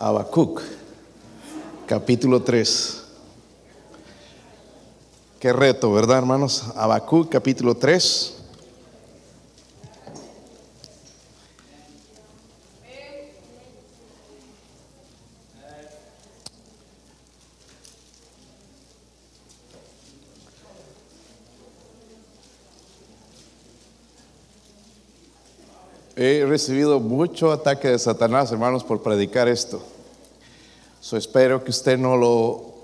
Habacuc, capítulo 3. Qué reto, ¿verdad, hermanos? Habacuc, capítulo 3. He recibido mucho ataque de Satanás, hermanos, por predicar esto. So, espero que usted no lo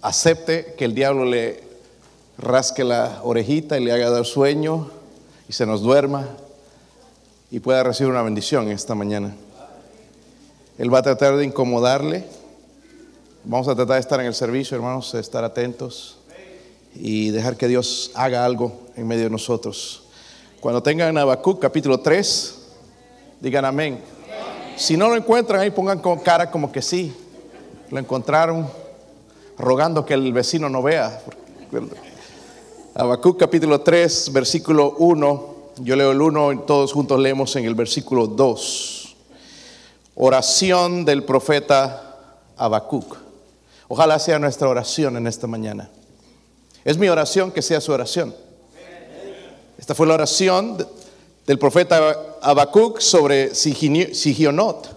acepte, que el diablo le rasque la orejita y le haga dar sueño y se nos duerma y pueda recibir una bendición esta mañana. Él va a tratar de incomodarle. Vamos a tratar de estar en el servicio, hermanos, de estar atentos y dejar que Dios haga algo en medio de nosotros. Cuando tengan Habacuc capítulo 3, digan amén. Si no lo encuentran ahí, pongan cara como que sí, lo encontraron, rogando que el vecino no vea. Habacuc capítulo 3, versículo 1. Yo leo el 1 y todos juntos leemos en el versículo 2. Oración del profeta Habacuc. Ojalá sea nuestra oración en esta mañana. Es mi oración que sea su oración. Esta fue la oración del profeta Habacuc sobre Sigionot.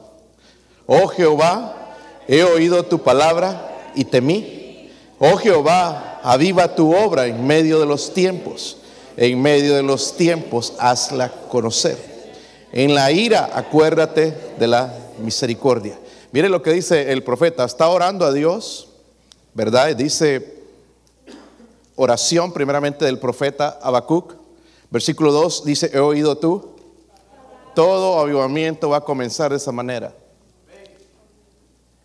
Oh Jehová, he oído tu palabra y temí. Oh Jehová, aviva tu obra en medio de los tiempos. En medio de los tiempos, hazla conocer. En la ira, acuérdate de la misericordia. Mire lo que dice el profeta. Está orando a Dios, ¿verdad? Dice oración primeramente del profeta Habacuc. Versículo 2 dice, he oído tú. Todo avivamiento va a comenzar de esa manera.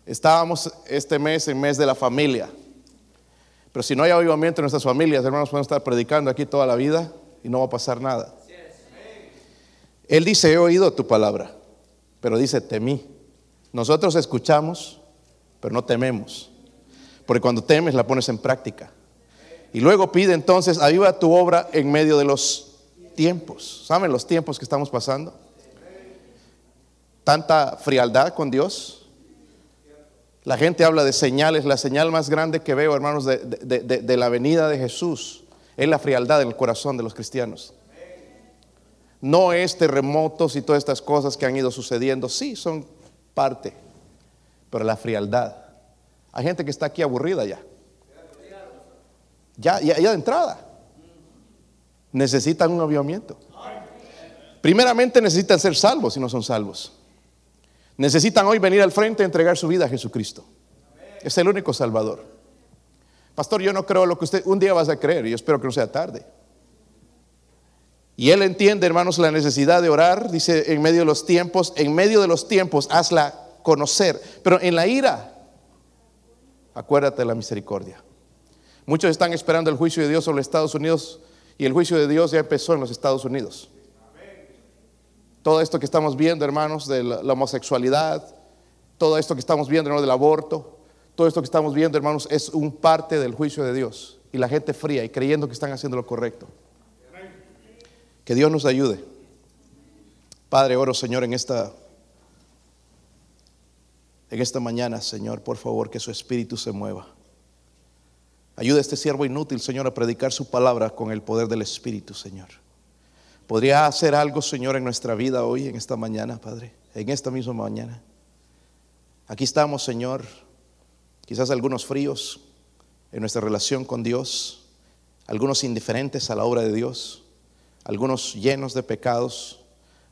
Estábamos este mes en mes de la familia. Pero si no hay avivamiento en nuestras familias, hermanos, podemos estar predicando aquí toda la vida y no va a pasar nada. Él dice, he oído tu palabra, pero dice, temí. Nosotros escuchamos, pero no tememos. Porque cuando temes la pones en práctica. Y luego pide entonces, aviva tu obra en medio de los tiempos. ¿Saben los tiempos que estamos pasando? Tanta frialdad con Dios la gente habla de señales. La señal más grande que veo, hermanos, de, la venida de Jesús es la frialdad en el corazón de los cristianos. No es terremotos y todas estas cosas que han ido sucediendo. Sí, son parte. Pero la frialdad. Hay gente que está aquí aburrida ya. Ya, ya, ya de entrada. Necesitan un avivamiento. Primeramente necesitan ser salvos si no son salvos necesitan hoy venir al frente y entregar su vida a Jesucristo. Es el único Salvador. Pastor, yo no creo lo que usted un día vas a creer y yo espero que no sea tarde. Y él entiende, hermanos, la necesidad de orar, dice, en medio de los tiempos, en medio de los tiempos, hazla conocer. Pero en la ira, acuérdate de la misericordia. Muchos están esperando el juicio de Dios sobre Estados Unidos y el juicio de Dios ya empezó en los Estados Unidos. Todo esto que estamos viendo, hermanos, de la, homosexualidad, todo esto que estamos viendo, hermanos, del aborto, todo esto que estamos viendo, hermanos, es un parte del juicio de Dios. Y la gente fría y creyendo que están haciendo lo correcto. Que Dios nos ayude. Padre, oro, Señor, en esta en esta mañana, Señor, por favor, que su espíritu se mueva. Ayuda a este siervo inútil, Señor, a predicar su palabra con el poder del Espíritu, Señor. ¿Podría hacer algo, Señor, en nuestra vida hoy, en esta mañana, Padre? En esta misma mañana. Aquí estamos, Señor, quizás algunos fríos en nuestra relación con Dios, algunos indiferentes a la obra de Dios, algunos llenos de pecados,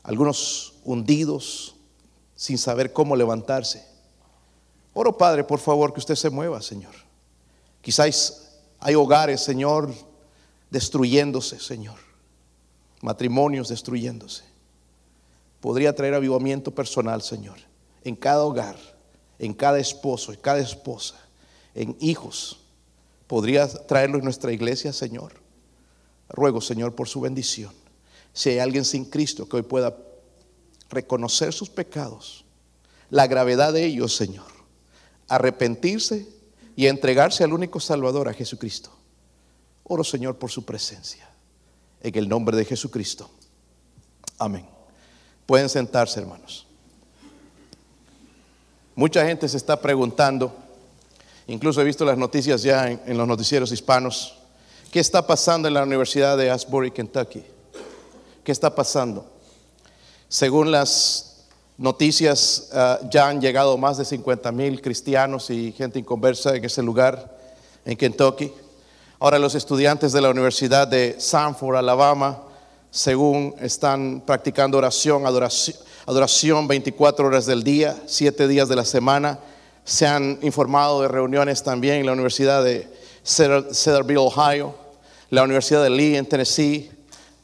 algunos hundidos sin saber cómo levantarse. Oro, Padre, por favor, que usted se mueva, Señor. Quizás hay hogares, Señor, destruyéndose, Señor matrimonios destruyéndose. Podría traer avivamiento personal, Señor, en cada hogar, en cada esposo, en cada esposa, en hijos. Podría traerlo en nuestra iglesia, Señor. Ruego, Señor, por su bendición. Si hay alguien sin Cristo que hoy pueda reconocer sus pecados, la gravedad de ellos, Señor, arrepentirse y entregarse al único Salvador, a Jesucristo. Oro, Señor, por su presencia en el nombre de Jesucristo. Amén. Pueden sentarse, hermanos. Mucha gente se está preguntando, incluso he visto las noticias ya en, en los noticieros hispanos, ¿qué está pasando en la Universidad de Asbury, Kentucky? ¿Qué está pasando? Según las noticias, ah, ya han llegado más de 50 mil cristianos y gente inconversa en ese lugar, en Kentucky. Ahora los estudiantes de la Universidad de Sanford, Alabama, según están practicando oración, adoración, adoración 24 horas del día, 7 días de la semana. Se han informado de reuniones también en la Universidad de Cedar- Cedarville, Ohio, la Universidad de Lee en Tennessee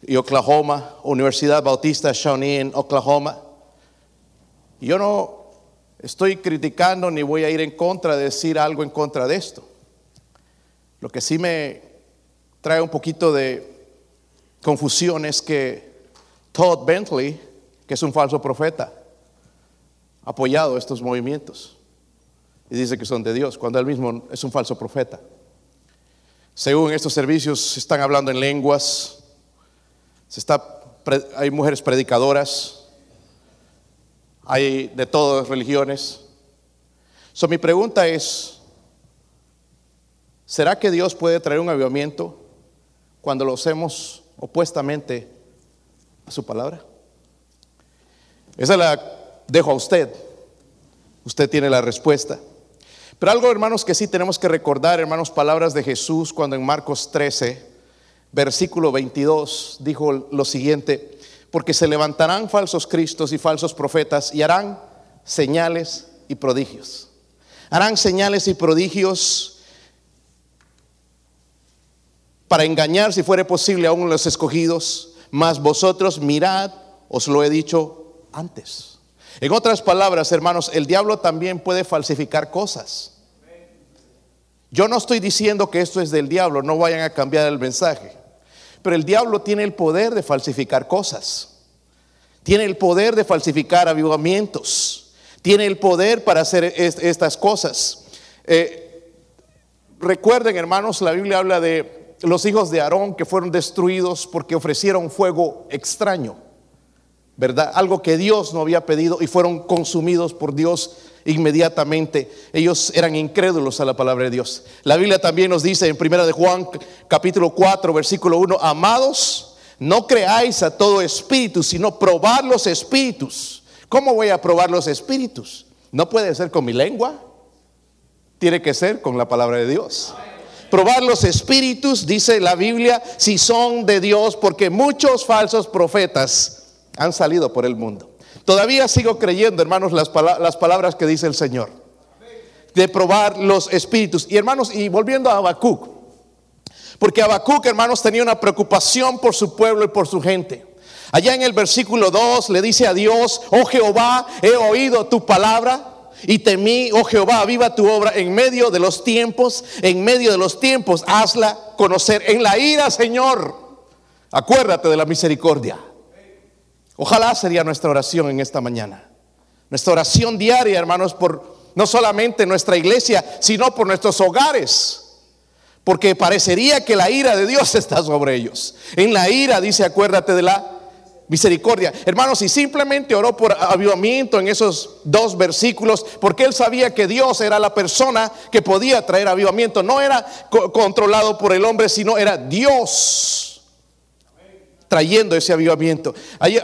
y Oklahoma, Universidad Bautista Shawnee en Oklahoma. Yo no estoy criticando ni voy a ir en contra de decir algo en contra de esto. Lo que sí me trae un poquito de confusión es que Todd Bentley, que es un falso profeta, ha apoyado estos movimientos y dice que son de Dios, cuando él mismo es un falso profeta. Según estos servicios se están hablando en lenguas, hay mujeres predicadoras, hay de todas religiones. So, mi pregunta es, ¿será que Dios puede traer un avivamiento cuando lo hacemos opuestamente a su palabra? Esa la dejo a usted. Usted tiene la respuesta. Pero algo, hermanos, que sí tenemos que recordar, hermanos, palabras de Jesús cuando en Marcos 13, versículo 22, dijo lo siguiente, porque se levantarán falsos cristos y falsos profetas y harán señales y prodigios. Harán señales y prodigios para engañar, si fuere posible, aún los escogidos, mas vosotros mirad, os lo he dicho antes. En otras palabras, hermanos, el diablo también puede falsificar cosas. Yo no estoy diciendo que esto es del diablo, no vayan a cambiar el mensaje. Pero el diablo tiene el poder de falsificar cosas. Tiene el poder de falsificar avivamientos. Tiene el poder para hacer est- estas cosas. Eh, recuerden, hermanos, la Biblia habla de los hijos de Aarón que fueron destruidos porque ofrecieron fuego extraño. ¿verdad? Algo que Dios no había pedido y fueron consumidos por Dios inmediatamente. Ellos eran incrédulos a la palabra de Dios. La Biblia también nos dice en primera de Juan capítulo 4 versículo 1, amados, no creáis a todo espíritu, sino probad los espíritus. ¿Cómo voy a probar los espíritus? No puede ser con mi lengua. Tiene que ser con la palabra de Dios. Probar los espíritus, dice la Biblia, si son de Dios, porque muchos falsos profetas han salido por el mundo. Todavía sigo creyendo, hermanos, las, las palabras que dice el Señor. De probar los espíritus. Y hermanos, y volviendo a Habacuc, porque Habacuc, hermanos, tenía una preocupación por su pueblo y por su gente. Allá en el versículo 2 le dice a Dios, oh Jehová, he oído tu palabra y temí, oh Jehová, viva tu obra en medio de los tiempos, en medio de los tiempos, hazla conocer. En la ira, Señor, acuérdate de la misericordia. Ojalá sería nuestra oración en esta mañana. Nuestra oración diaria, hermanos, por no solamente nuestra iglesia, sino por nuestros hogares. Porque parecería que la ira de Dios está sobre ellos. En la ira dice, acuérdate de la misericordia. Hermanos, y simplemente oró por avivamiento en esos dos versículos, porque él sabía que Dios era la persona que podía traer avivamiento. No era co- controlado por el hombre, sino era Dios trayendo ese avivamiento. Hay,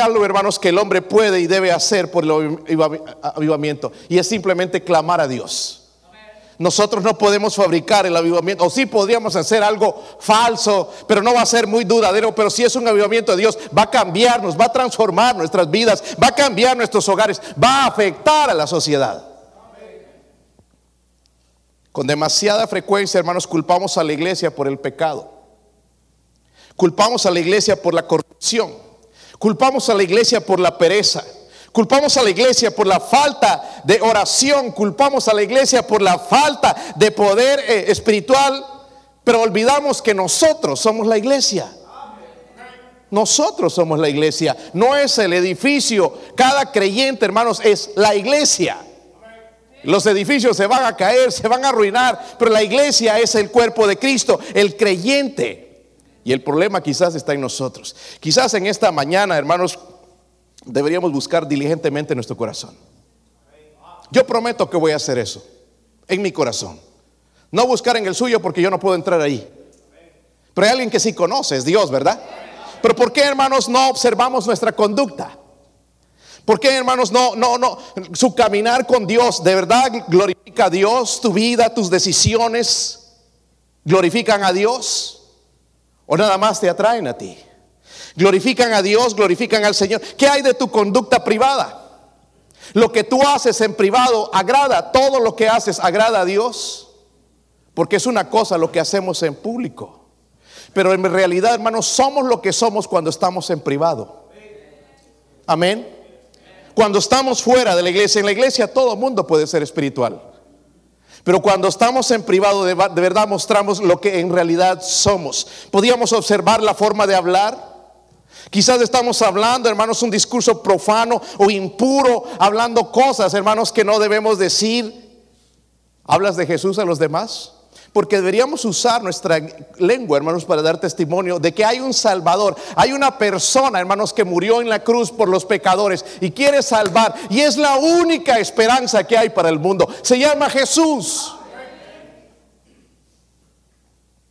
algo, hermanos, que el hombre puede y debe hacer por el aviv- avivamiento, y es simplemente clamar a Dios. Nosotros no podemos fabricar el avivamiento, o sí podríamos hacer algo falso, pero no va a ser muy duradero, pero si es un avivamiento de Dios, va a cambiarnos, va a transformar nuestras vidas, va a cambiar nuestros hogares, va a afectar a la sociedad. Con demasiada frecuencia, hermanos, culpamos a la iglesia por el pecado. Culpamos a la iglesia por la corrupción. Culpamos a la iglesia por la pereza. Culpamos a la iglesia por la falta de oración. Culpamos a la iglesia por la falta de poder eh, espiritual. Pero olvidamos que nosotros somos la iglesia. Nosotros somos la iglesia. No es el edificio. Cada creyente, hermanos, es la iglesia. Los edificios se van a caer, se van a arruinar, pero la iglesia es el cuerpo de Cristo, el creyente. Y el problema quizás está en nosotros. Quizás en esta mañana, hermanos, deberíamos buscar diligentemente nuestro corazón. Yo prometo que voy a hacer eso en mi corazón. No buscar en el suyo porque yo no puedo entrar ahí. Pero hay alguien que sí conoce, es Dios, ¿verdad? Pero ¿por qué, hermanos, no observamos nuestra conducta? ¿Por qué, hermanos, no, no, no? Su caminar con Dios, ¿de verdad glorifica a Dios? ¿Tu vida, tus decisiones glorifican a Dios? ¿O nada más te atraen a ti? Glorifican a Dios, glorifican al Señor. ¿Qué hay de tu conducta privada? Lo que tú haces en privado agrada, todo lo que haces agrada a Dios. Porque es una cosa lo que hacemos en público. Pero en realidad, hermanos, somos lo que somos cuando estamos en privado. Amén. Cuando estamos fuera de la iglesia, en la iglesia todo mundo puede ser espiritual. Pero cuando estamos en privado, de, verdad mostramos lo que en realidad somos. Podíamos observar la forma de hablar. Quizás estamos hablando, hermanos, un discurso profano o impuro, hablando cosas, hermanos, que no debemos decir. ¿Hablas de Jesús a los demás? Porque deberíamos usar nuestra lengua, hermanos, para dar testimonio de que hay un Salvador. Hay una persona, hermanos, que murió en la cruz por los pecadores y quiere salvar. Y es la única esperanza que hay para el mundo. Se llama Jesús.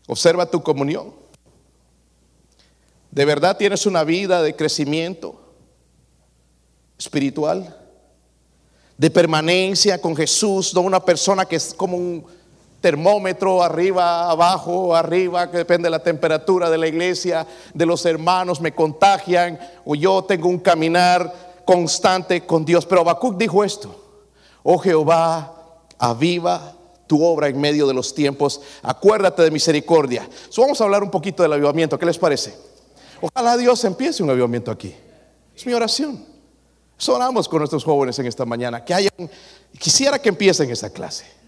Observa tu comunión. ¿De verdad tienes una vida de crecimiento espiritual? De permanencia con Jesús, no una persona que es como un termómetro arriba, abajo, arriba, que depende de la temperatura de la iglesia, de los hermanos, me contagian, o yo tengo un caminar constante con Dios. Pero Habacuc dijo esto, oh Jehová, aviva tu obra en medio de los tiempos, acuérdate de misericordia. vamos a hablar un poquito del avivamiento, ¿qué les parece? Ojalá Dios empiece un avivamiento aquí. Es mi oración. Sonamos con nuestros jóvenes en esta mañana, que hayan, quisiera que empiecen esa clase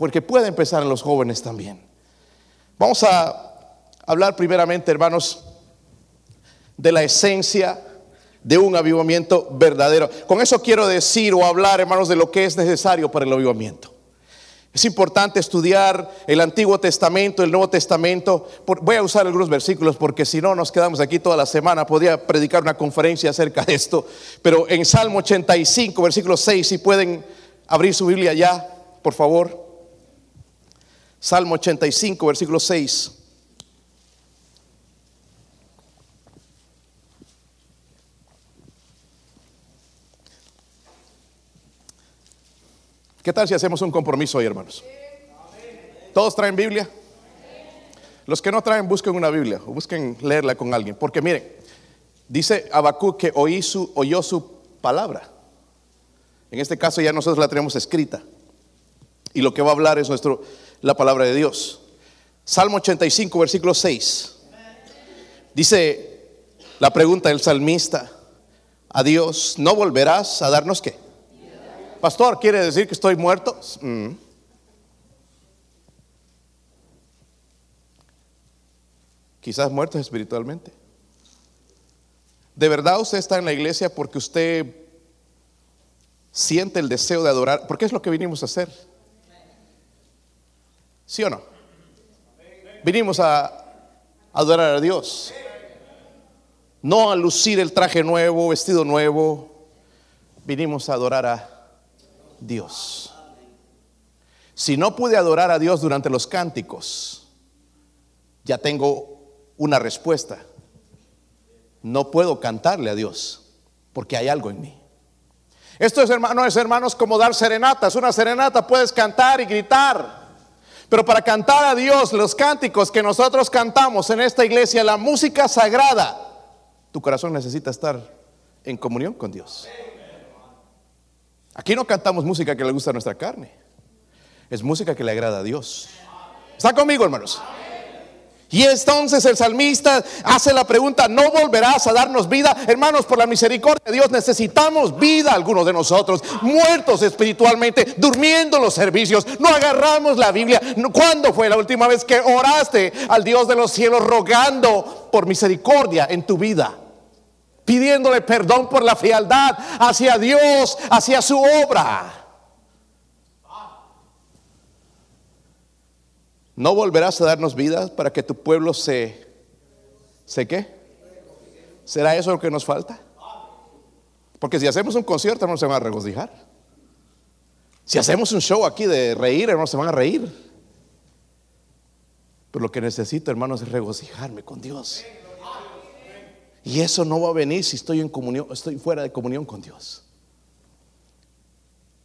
porque puede empezar en los jóvenes también. Vamos a hablar primeramente, hermanos, de la esencia de un avivamiento verdadero. Con eso quiero decir o hablar, hermanos, de lo que es necesario para el avivamiento. Es importante estudiar el Antiguo Testamento, el Nuevo Testamento. Voy a usar algunos versículos porque si no nos quedamos aquí toda la semana. Podría predicar una conferencia acerca de esto. Pero en Salmo 85, versículo 6, si pueden abrir su Biblia ya, por favor. Salmo 85, versículo 6. ¿Qué tal si hacemos un compromiso hoy, hermanos? ¿Todos traen Biblia? Los que no traen, busquen una Biblia o busquen leerla con alguien. Porque miren, dice Habacuc que oí su, oyó su palabra. En este caso ya nosotros la tenemos escrita. Y lo que va a hablar es nuestro la palabra de Dios. Salmo 85, versículo 6. Dice la pregunta del salmista, a Dios, ¿no volverás a darnos qué? Pastor, ¿quiere decir que estoy muerto? Mm. Quizás muerto espiritualmente. ¿De verdad usted está en la iglesia porque usted siente el deseo de adorar? Porque es lo que vinimos a hacer. ¿Sí o no? Vinimos a adorar a Dios. No a lucir el traje nuevo, vestido nuevo. Vinimos a adorar a Dios. Si no pude adorar a Dios durante los cánticos, ya tengo una respuesta. No puedo cantarle a Dios porque hay algo en mí. Esto es, hermanos, hermanos, como dar serenatas. Una serenata puedes cantar y gritar. Pero para cantar a Dios los cánticos que nosotros cantamos en esta iglesia, la música sagrada, tu corazón necesita estar en comunión con Dios. Aquí no cantamos música que le gusta a nuestra carne, es música que le agrada a Dios. ¿Está conmigo, hermanos? Y entonces el salmista hace la pregunta, ¿no volverás a darnos vida? Hermanos, por la misericordia de Dios necesitamos vida algunos de nosotros, muertos espiritualmente, durmiendo los servicios, no agarramos la Biblia. ¿Cuándo fue la última vez que oraste al Dios de los cielos rogando por misericordia en tu vida? Pidiéndole perdón por la frialdad hacia Dios, hacia su obra. ¿No volverás a darnos vida para que tu pueblo se... ¿Se qué? ¿Será eso lo que nos falta? Porque si hacemos un concierto no se va a regocijar. Si hacemos un show aquí de reír, hermanos, se van a reír. Pero lo que necesito, hermanos, es regocijarme con Dios. Y eso no va a venir si estoy en comunión, estoy fuera de comunión con Dios.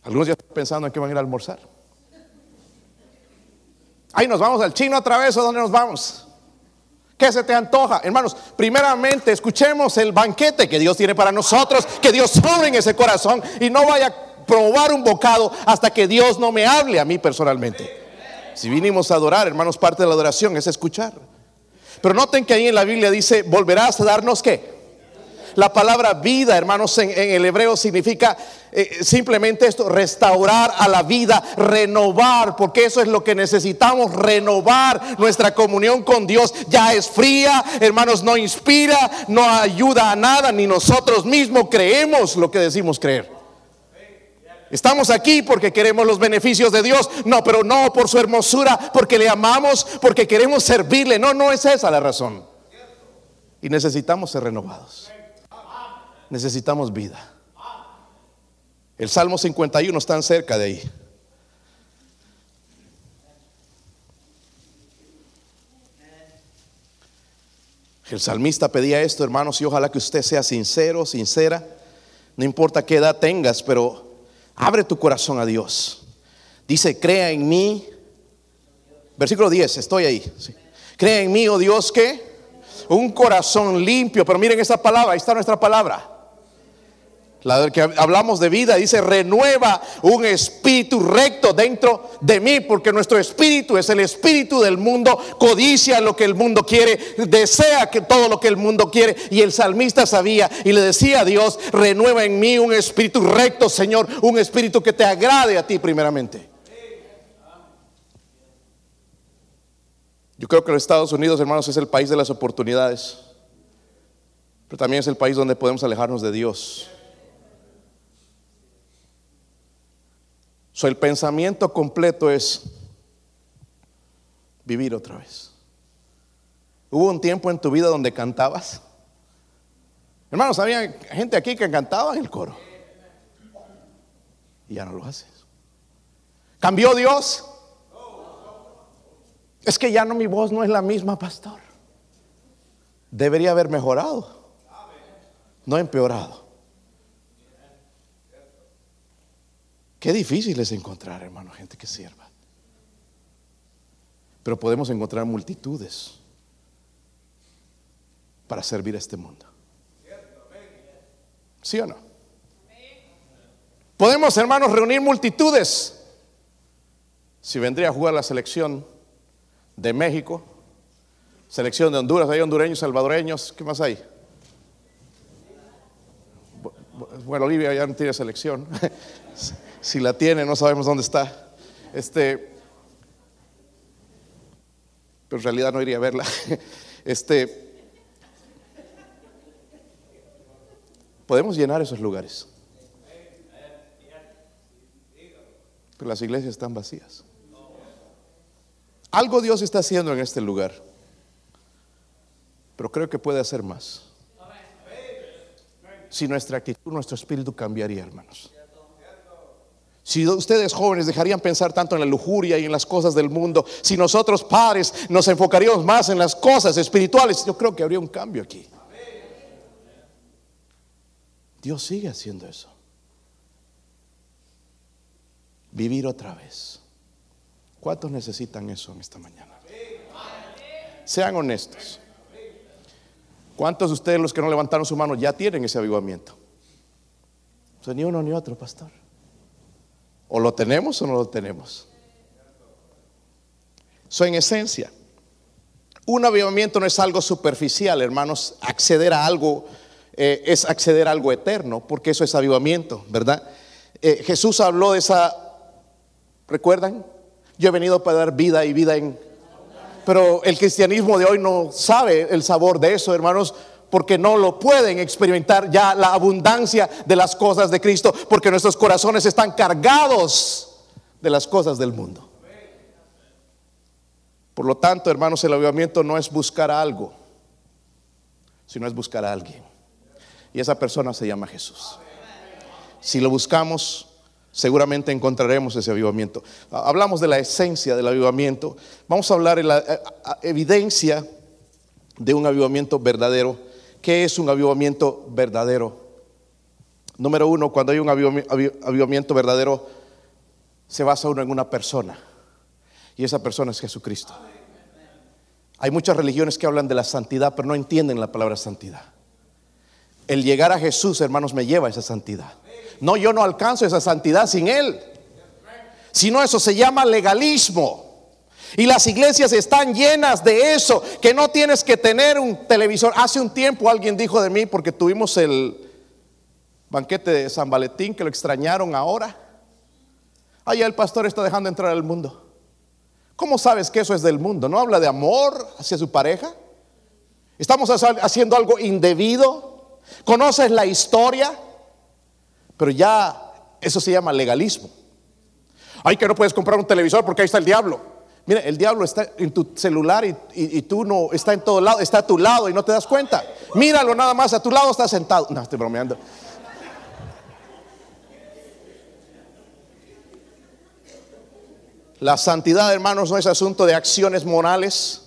Algunos ya están pensando en que van a ir a almorzar. Ahí nos vamos al chino otra vez o dónde nos vamos. ¿Qué se te antoja? Hermanos, primeramente escuchemos el banquete que Dios tiene para nosotros, que Dios sobre en ese corazón y no vaya a probar un bocado hasta que Dios no me hable a mí personalmente. Si vinimos a adorar, hermanos, parte de la adoración es escuchar. Pero noten que ahí en la Biblia dice, volverás a darnos qué. La palabra vida, hermanos, en, el hebreo significa eh, simplemente esto, restaurar a la vida, renovar, porque eso es lo que necesitamos, renovar nuestra comunión con Dios. Ya es fría, hermanos, no inspira, no ayuda a nada, ni nosotros mismos creemos lo que decimos creer. Estamos aquí porque queremos los beneficios de Dios. No, pero no por su hermosura, porque le amamos, porque queremos servirle. No, no es esa la razón. Y necesitamos ser renovados. Necesitamos vida. El Salmo 51 está cerca de ahí. El salmista pedía esto, hermanos, y ojalá que usted sea sincero, sincera. No importa qué edad tengas, pero abre tu corazón a Dios. Dice, crea en mí. Versículo 10, estoy ahí. Crea en mí, oh Dios, que un corazón limpio. Pero miren esa palabra, ahí está nuestra palabra la que hablamos de vida, dice, renueva un espíritu recto dentro de mí, porque nuestro espíritu es el espíritu del mundo, codicia lo que el mundo quiere, desea que todo lo que el mundo quiere. Y el salmista sabía y le decía a Dios, renueva en mí un espíritu recto, Señor, un espíritu que te agrade a ti primeramente. Yo creo que los Estados Unidos, hermanos, es el país de las oportunidades, pero también es el país donde podemos alejarnos de Dios. El pensamiento completo es vivir otra vez. ¿Hubo un tiempo en tu vida donde cantabas? Hermanos, había gente aquí que cantaba en el coro. Y ya no lo haces. ¿Cambió Dios? Es que ya no mi voz no es la misma, pastor. Debería haber mejorado, no empeorado. Qué difícil es encontrar, hermano, gente que sirva. Pero podemos encontrar multitudes para servir a este mundo. ¿Sí o no? Podemos, hermanos, reunir multitudes. Si vendría a jugar la selección de México, selección de Honduras, hay hondureños, salvadoreños, ¿qué más hay? Bueno, Olivia ya no tiene selección. Si la tiene, no sabemos dónde está. Este, pero en realidad no iría a verla. Este, podemos llenar esos lugares. Pero las iglesias están vacías. Algo Dios está haciendo en este lugar. Pero creo que puede hacer más. Si nuestra actitud, nuestro espíritu cambiaría, hermanos. Si ustedes jóvenes dejarían pensar tanto en la lujuria y en las cosas del mundo, si nosotros padres nos enfocaríamos más en las cosas espirituales, yo creo que habría un cambio aquí. Dios sigue haciendo eso. Vivir otra vez. ¿Cuántos necesitan eso en esta mañana? Sean honestos. ¿Cuántos de ustedes los que no levantaron su mano ya tienen ese avivamiento? ni uno ni otro, pastor. O lo tenemos o no lo tenemos. So, en esencia, un avivamiento no es algo superficial, hermanos. Acceder a algo eh, es acceder a algo eterno, porque eso es avivamiento, ¿verdad? Eh, Jesús habló de esa, ¿recuerdan? Yo he venido para dar vida y vida en... Pero el cristianismo de hoy no sabe el sabor de eso, hermanos porque no lo pueden experimentar ya la abundancia de las cosas de Cristo, porque nuestros corazones están cargados de las cosas del mundo. Por lo tanto, hermanos, el avivamiento no es buscar algo, sino es buscar a alguien. Y esa persona se llama Jesús. Si lo buscamos, seguramente encontraremos ese avivamiento. Hablamos de la esencia del avivamiento. Vamos a hablar de la eh, evidencia de un avivamiento verdadero. ¿Qué es un avivamiento verdadero? Número uno, cuando hay un avivamiento verdadero, se basa uno en una persona. Y esa persona es Jesucristo. Hay muchas religiones que hablan de la santidad, pero no entienden la palabra santidad. El llegar a Jesús, hermanos, me lleva a esa santidad. No, yo no alcanzo esa santidad sin Él. Sino eso se llama legalismo. Y las iglesias están llenas de eso, que no tienes que tener un televisor. Hace un tiempo alguien dijo de mí, porque tuvimos el banquete de San Valentín, que lo extrañaron ahora. Allá el pastor está dejando entrar al mundo. ¿Cómo sabes que eso es del mundo? ¿No habla de amor hacia su pareja? ¿Estamos haciendo algo indebido? ¿Conoces la historia? Pero ya eso se llama legalismo. Ay, que no puedes comprar un televisor porque ahí está el diablo. Mira, el diablo está en tu celular y, tú no está en todo lado, está a tu lado y no te das cuenta. Míralo nada más, a tu lado está sentado. No, estoy bromeando. La santidad, hermanos, no es asunto de acciones morales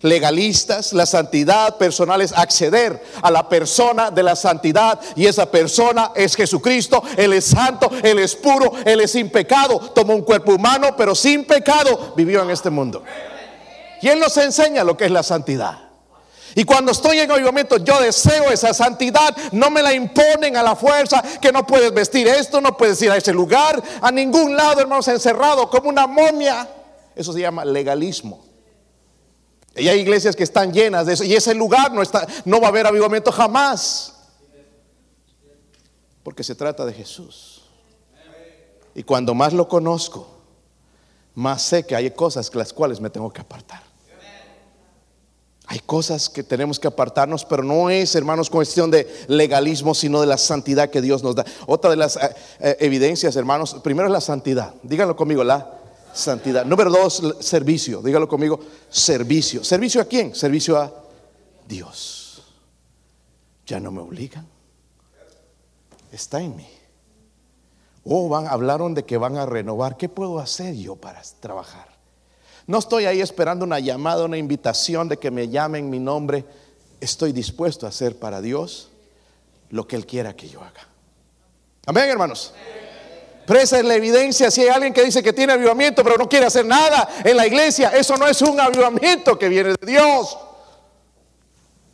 legalistas, la santidad personal es acceder a la persona de la santidad y esa persona es Jesucristo, Él es santo, Él es puro, Él es sin pecado, tomó un cuerpo humano pero sin pecado vivió en este mundo. Y Él nos enseña lo que es la santidad. Y cuando estoy en avivamiento, yo deseo esa santidad. No me la imponen a la fuerza, que no puedes vestir esto, no puedes ir a ese lugar, a ningún lado, hermanos, encerrado como una momia. Eso se llama legalismo. Y hay iglesias que están llenas de eso. Y ese lugar no, está, no va a haber avivamiento jamás. Porque se trata de Jesús. Y cuando más lo conozco, más sé que hay cosas las cuales me tengo que apartar. Hay cosas que tenemos que apartarnos, pero no es, hermanos, cuestión de legalismo, sino de la santidad que Dios nos da. Otra de las eh, eh, evidencias, hermanos, primero es la santidad. Díganlo conmigo, la santidad. Número dos, servicio. Dígalo conmigo, servicio. ¿Servicio a quién? Servicio a Dios. Ya no me obligan. Está en mí. Oh, van, hablaron de que van a renovar. ¿Qué puedo hacer yo para trabajar? No estoy ahí esperando una llamada, una invitación de que me llamen mi nombre. Estoy dispuesto a hacer para Dios lo que Él quiera que yo haga. Amén, hermanos. Pero esa es la evidencia. Si hay alguien que dice que tiene avivamiento, pero no quiere hacer nada en la iglesia, eso no es un avivamiento que viene de Dios.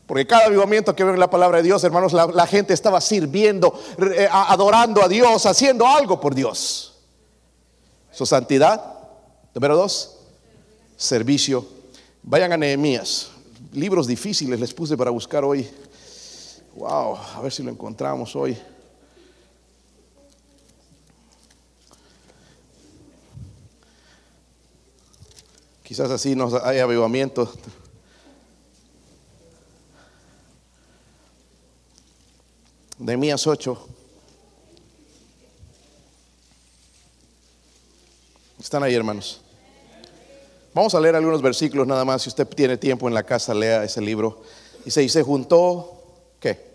Porque cada avivamiento que ve en la palabra de Dios, hermanos, la, gente estaba sirviendo, eh, adorando a Dios, haciendo algo por Dios. Su santidad. Número dos, servicio. Vayan a Nehemías. Libros difíciles les puse para buscar hoy. Wow, a ver si lo encontramos hoy. Quizás así nos hay avivamiento. Nehemías 8. Están ahí, hermanos. Vamos a leer algunos versículos nada más. Si usted tiene tiempo en la casa, lea ese libro. Dice, y se juntó, ¿qué?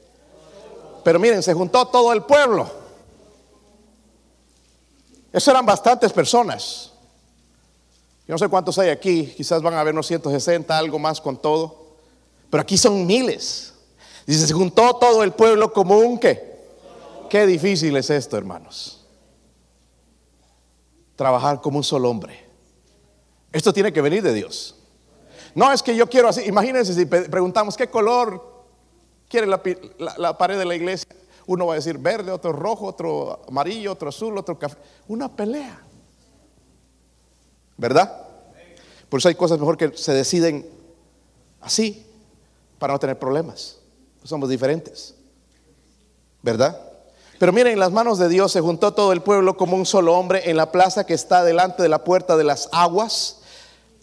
Pero miren, se juntó todo el pueblo. Eso eran bastantes personas. Yo no sé cuántos hay aquí, quizás van a haber unos 160, algo más con todo. Pero aquí son miles. Dice, se juntó todo el pueblo como un qué. Qué difícil es esto, hermanos. Trabajar como un solo hombre. Esto tiene que venir de Dios. No es que yo quiero así. Imagínense si preguntamos qué color quiere la, la pared de la iglesia. Uno va a decir verde, otro rojo, otro amarillo, otro azul, otro café. Una pelea. ¿Verdad? Por eso hay cosas mejor que se deciden así para no tener problemas. Somos diferentes. ¿Verdad? Pero miren, en las manos de Dios se juntó todo el pueblo como un solo hombre en la plaza que está delante de la puerta de las aguas.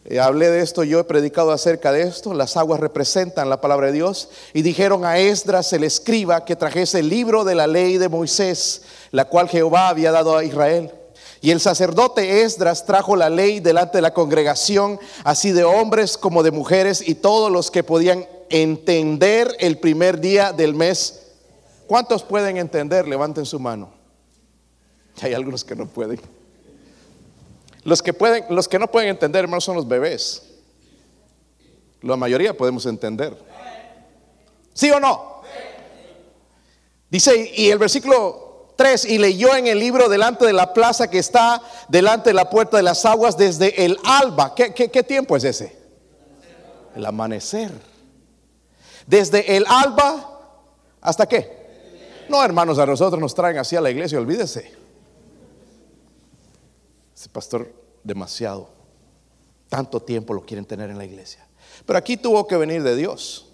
Eh, hablé de esto, yo he predicado acerca de esto. Las aguas representan la palabra de Dios. Y dijeron a Esdras, el escriba, que trajese el libro de la ley de Moisés, la cual Jehová había dado a Israel. Y el sacerdote Esdras trajo la ley delante de la congregación, así de hombres como de mujeres y todos los que podían entender el primer día del mes. ¿Cuántos pueden entender? Levanten su mano. Hay algunos que no pueden. Los que pueden, los que no pueden entender, hermanos, son los bebés. La mayoría podemos entender. ¿Sí o no? Dice, y el versículo 3, y leyó en el libro delante de la plaza que está delante de la puerta de las aguas desde el alba. ¿Qué, tiempo es ese? El amanecer. Desde el alba hasta qué? No, hermanos, a nosotros nos traen así a la iglesia, olvídese. Ese pastor, demasiado. Tanto tiempo lo quieren tener en la iglesia. Pero aquí tuvo que venir de Dios.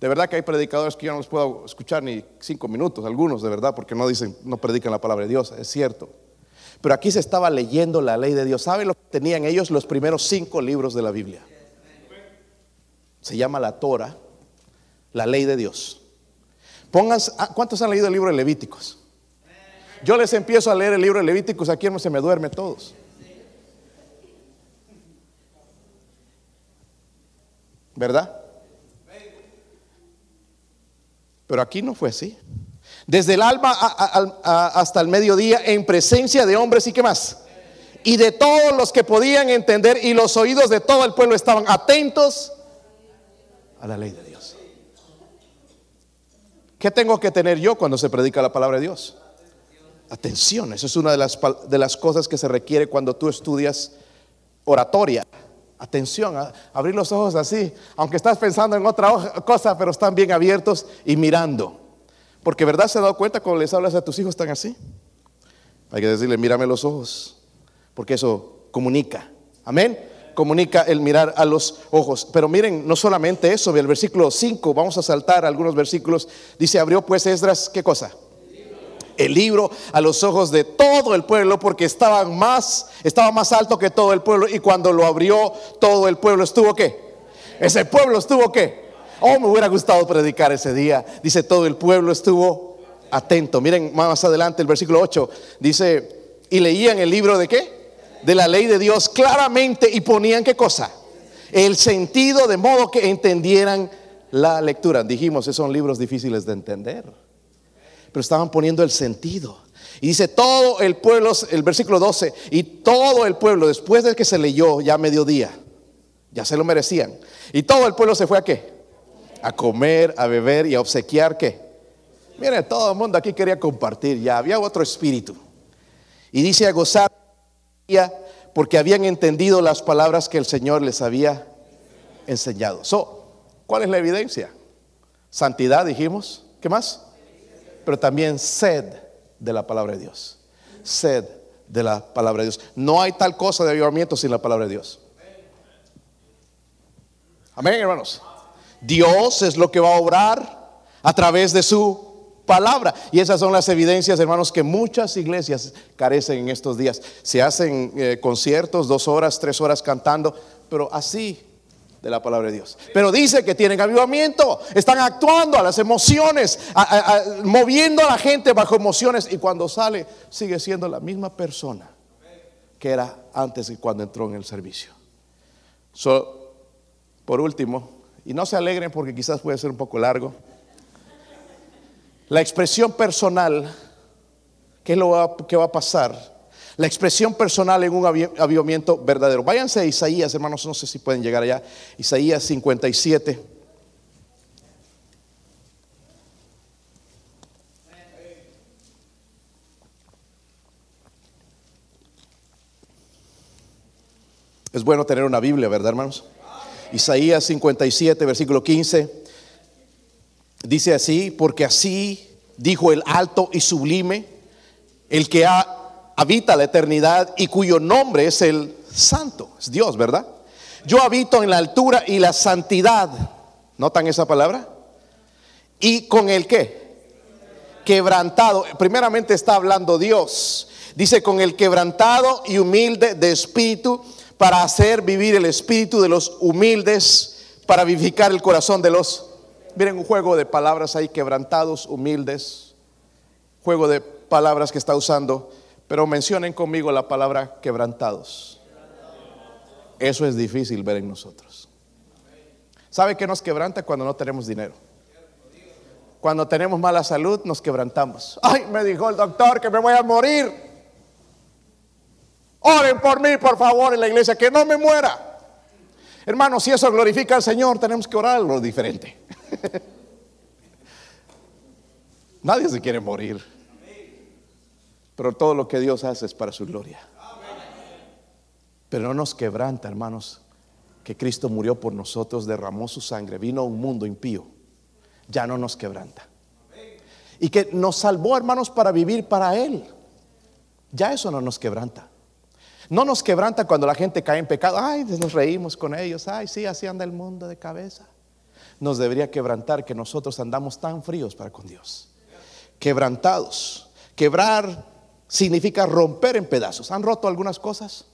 De verdad que hay predicadores que yo no los puedo escuchar ni cinco minutos, algunos de verdad, porque no dicen, no predican la palabra de Dios, es cierto. Pero aquí se estaba leyendo la ley de Dios. ¿Saben lo que tenían ellos? Los primeros cinco libros de la Biblia. Se llama la Torah, la ley de Dios. Pónganse, ah, ¿cuántos han leído el libro de Levíticos? Yo les empiezo a leer el libro de Levíticos, aquí no se me duerme todos. ¿Verdad? Pero aquí no fue así. Desde el alba hasta el mediodía en presencia de hombres y qué más. Y de todos los que podían entender y los oídos de todo el pueblo estaban atentos a la ley de Dios. ¿Qué tengo que tener yo cuando se predica la palabra de Dios? Atención, eso es una de las, de las cosas que se requiere cuando tú estudias oratoria. Atención, abrir los ojos así, aunque estás pensando en otra cosa, pero están bien abiertos y mirando. Porque verdad se ha dado cuenta cuando les hablas a tus hijos están así. Hay que decirle, mírame los ojos, porque eso comunica. Amén. Comunica el mirar a los ojos. Pero miren, no solamente eso, el versículo 5, vamos a saltar algunos versículos. Dice, abrió pues Esdras, ¿qué cosa? El libro a los ojos de todo el pueblo porque estaba más, estaba más alto que todo el pueblo y cuando lo abrió todo el pueblo estuvo qué? Ese pueblo estuvo qué? Oh, me hubiera gustado predicar ese día. Dice todo el pueblo estuvo atento. Miren más adelante el versículo 8 dice, y leían el libro de qué? De la ley de Dios claramente y ponían qué cosa? El sentido de modo que entendieran la lectura. Dijimos, esos son libros difíciles de entender pero estaban poniendo el sentido. Y dice todo el pueblo, el versículo 12, y todo el pueblo, después de que se leyó ya mediodía, ya se lo merecían. Y todo el pueblo se fue a qué? A comer, a beber y a obsequiar qué. Miren, todo el mundo aquí quería compartir, ya había otro espíritu. Y dice a gozar porque habían entendido las palabras que el Señor les había enseñado. So, ¿cuál es la evidencia? Santidad, dijimos. ¿Qué más? Pero también sed de la palabra de Dios. Sed de la palabra de Dios. No hay tal cosa de avivamiento sin la palabra de Dios. Amén, hermanos. Dios es lo que va a obrar a través de su palabra. Y esas son las evidencias, hermanos, que muchas iglesias carecen en estos días. Se hacen eh, conciertos, dos horas, tres horas cantando, pero así de la palabra de Dios. Pero dice que tienen avivamiento, están actuando a las emociones, moviendo a la gente bajo emociones y cuando sale sigue siendo la misma persona que era antes y cuando entró en el servicio. por último, y no se alegren porque quizás puede ser un poco largo, la expresión personal, ¿qué es lo que va a pasar? La expresión personal en un avivamiento verdadero. Váyanse a Isaías, hermanos, no sé si pueden llegar allá. Isaías 57. Es bueno tener una Biblia, ¿verdad, hermanos? Isaías 57, versículo 15. Dice así, porque así dijo el alto y sublime, el que ha habita la eternidad y cuyo nombre es el santo, es Dios, ¿verdad? Yo habito en la altura y la santidad. ¿Notan esa palabra? ¿Y con el qué? Quebrantado. Primeramente está hablando Dios. Dice con el quebrantado y humilde de espíritu para hacer vivir el espíritu de los humildes, para vivificar el corazón de los... Miren un juego de palabras ahí, quebrantados, humildes. Juego de palabras que está usando pero mencionen conmigo la palabra quebrantados. Eso es difícil ver en nosotros. ¿Sabe qué nos quebranta cuando no tenemos dinero? Cuando tenemos mala salud nos quebrantamos. Ay, me dijo el doctor que me voy a morir. Oren por mí, por favor, en la iglesia, que no me muera. Hermanos, si eso glorifica al Señor, tenemos que orar algo diferente. Nadie se quiere morir. Pero todo lo que Dios hace es para su gloria. Pero no nos quebranta, hermanos, que Cristo murió por nosotros, derramó su sangre, vino a un mundo impío. Ya no nos quebranta. Y que nos salvó, hermanos, para vivir para Él. Ya eso no nos quebranta. No nos quebranta cuando la gente cae en pecado. Ay, nos reímos con ellos. Ay, sí, así anda el mundo de cabeza. Nos debería quebrantar que nosotros andamos tan fríos para con Dios. Quebrantados. Quebrar significa romper en pedazos. ¿Han roto algunas cosas?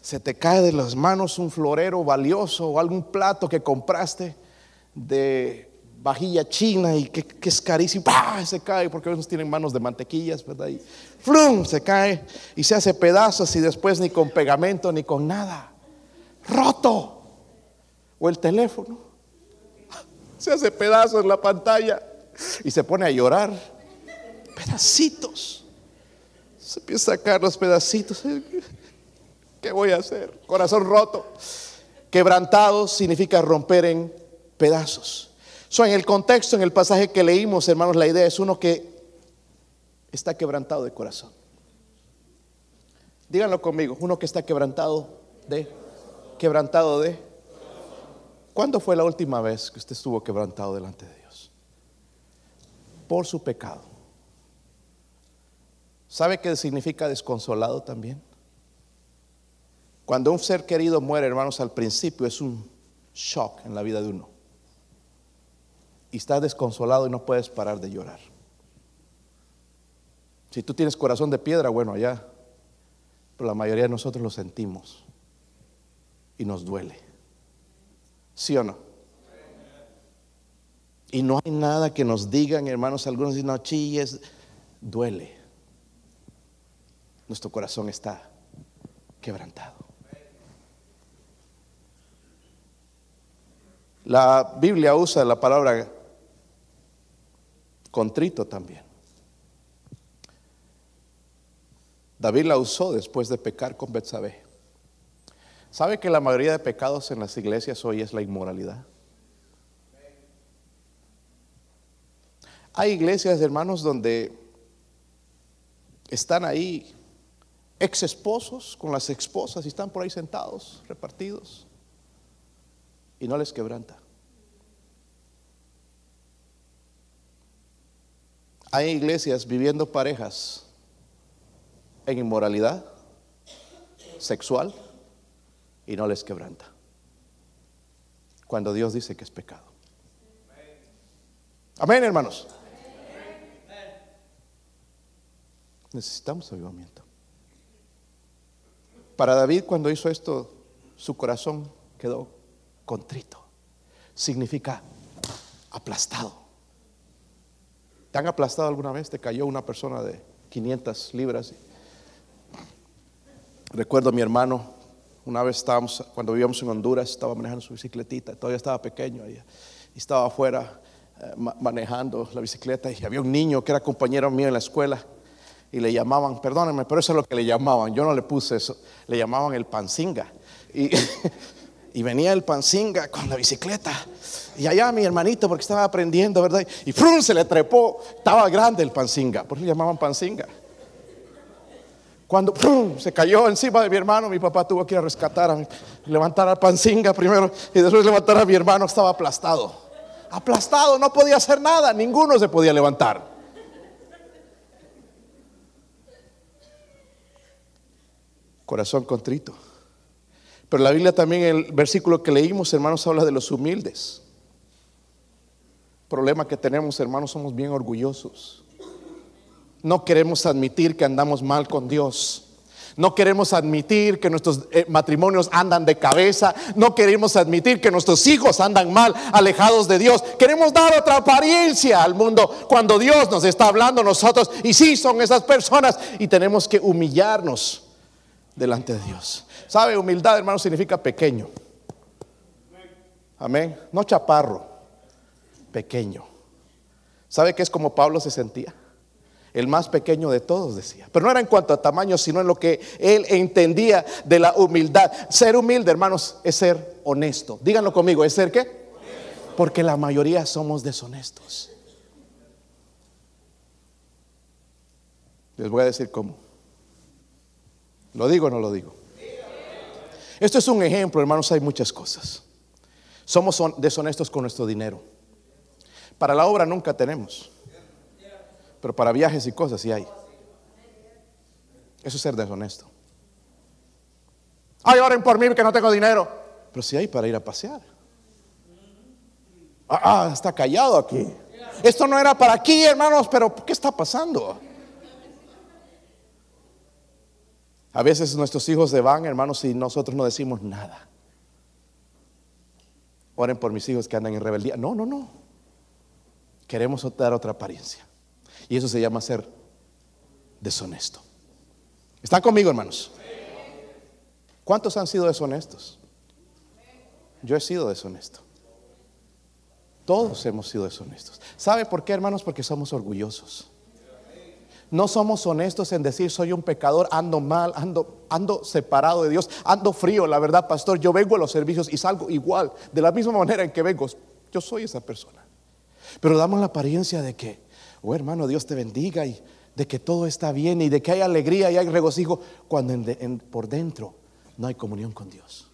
Se te cae de las manos un florero valioso o algún plato que compraste de vajilla china y que, es carísimo, se cae porque a veces tienen manos de mantequillas, ¿verdad? Y ¡flum! se cae y se hace pedazos y después ni con pegamento ni con nada. Roto. O el teléfono. Se hace pedazos en la pantalla y se pone a llorar. Pedacitos. Se empieza a sacar los pedacitos. ¿Qué voy a hacer? Corazón roto. Quebrantado significa romper en pedazos en el contexto, en el pasaje que leímos, hermanos, la idea es uno que está quebrantado de corazón. Díganlo conmigo, uno que está quebrantado de, quebrantado de. ¿Cuándo fue la última vez que usted estuvo quebrantado delante de Dios? Por su pecado. ¿Sabe qué significa desconsolado también? Cuando un ser querido muere, hermanos, al principio es un shock en la vida de uno y estás desconsolado y no puedes parar de llorar. Si tú tienes corazón de piedra, bueno, allá, pero la mayoría de nosotros lo sentimos y nos duele. ¿Sí o no? Y no hay nada que nos digan, hermanos, algunos dicen, no chilles, duele. Nuestro corazón está quebrantado. La Biblia usa la palabra contrito también. David la usó después de pecar con Betsabé. ¿Sabe que la mayoría de pecados en las iglesias hoy es la inmoralidad? Hay iglesias, hermanos, donde están ahí ex esposos con las esposas y están por ahí sentados, repartidos, y no les quebranta. Hay iglesias viviendo parejas en inmoralidad sexual y no les quebranta. Cuando Dios dice que es pecado. Amén, hermanos. Necesitamos avivamiento. Para David cuando hizo esto, su corazón quedó contrito. Significa aplastado. ¿Te han aplastado alguna vez? ¿Te cayó una persona de 500 libras? Recuerdo a mi hermano, una vez estábamos, cuando vivíamos en Honduras, estaba manejando su bicicletita, todavía estaba pequeño y, estaba afuera eh, manejando la bicicleta y había un niño que era compañero mío en la escuela y le llamaban, perdónenme, pero eso es lo que le llamaban, yo no le puse eso, le llamaban el panzinga. Y, venía el panzinga con la bicicleta y allá mi hermanito, porque estaba aprendiendo, ¿verdad? Y se le trepó. Estaba grande el pancinga, por eso le llamaban pancinga. Cuando se cayó encima de mi hermano, mi papá tuvo que ir a rescatar, a levantar al pancinga primero y después levantar a mi hermano. Estaba aplastado. Aplastado, no podía hacer nada, ninguno se podía levantar. Corazón contrito. Pero la Biblia también, el versículo que leímos, hermanos, habla de los humildes problema que tenemos, hermanos, somos bien orgullosos. No queremos admitir que andamos mal con Dios. No queremos admitir que nuestros eh, matrimonios andan de cabeza. No queremos admitir que nuestros hijos andan mal, alejados de Dios. Queremos dar otra apariencia al mundo cuando Dios nos está hablando a nosotros. Y sí, son esas personas. Y tenemos que humillarnos delante de Dios. ¿Sabe? Humildad, hermano, significa pequeño. Amén. No chaparro pequeño. ¿Sabe qué es como Pablo se sentía? El más pequeño de todos, decía. Pero no era en cuanto a tamaño, sino en lo que él entendía de la humildad. Ser humilde, hermanos, es ser honesto. Díganlo conmigo, ¿es ser qué? Porque la mayoría somos deshonestos. Les voy a decir cómo. ¿Lo digo o no lo digo? Esto es un ejemplo, hermanos, hay muchas cosas. Somos deshonestos con nuestro dinero. Para la obra nunca tenemos. Pero para viajes y cosas sí hay. Eso es ser deshonesto. Ay, oren por mí que no tengo dinero. Pero si hay para ir a pasear. Ah, ah, está callado aquí. Esto no era para aquí, hermanos, pero ¿qué está pasando? A veces nuestros hijos se van, hermanos, y nosotros no decimos nada. Oren por mis hijos que andan en rebeldía. No, no, no. Queremos dar otra apariencia. Y eso se llama ser deshonesto. ¿Están conmigo, hermanos? ¿Cuántos han sido deshonestos? Yo he sido deshonesto. Todos hemos sido deshonestos. ¿Sabe por qué, hermanos? Porque somos orgullosos. No somos honestos en decir soy un pecador, ando mal, ando, ando separado de Dios, ando frío. La verdad, pastor, yo vengo a los servicios y salgo igual, de la misma manera en que vengo. Yo soy esa persona. Pero damos la apariencia de que, oh hermano, Dios te bendiga y de que todo está bien y de que hay alegría y hay regocijo, cuando por dentro no hay comunión con Dios.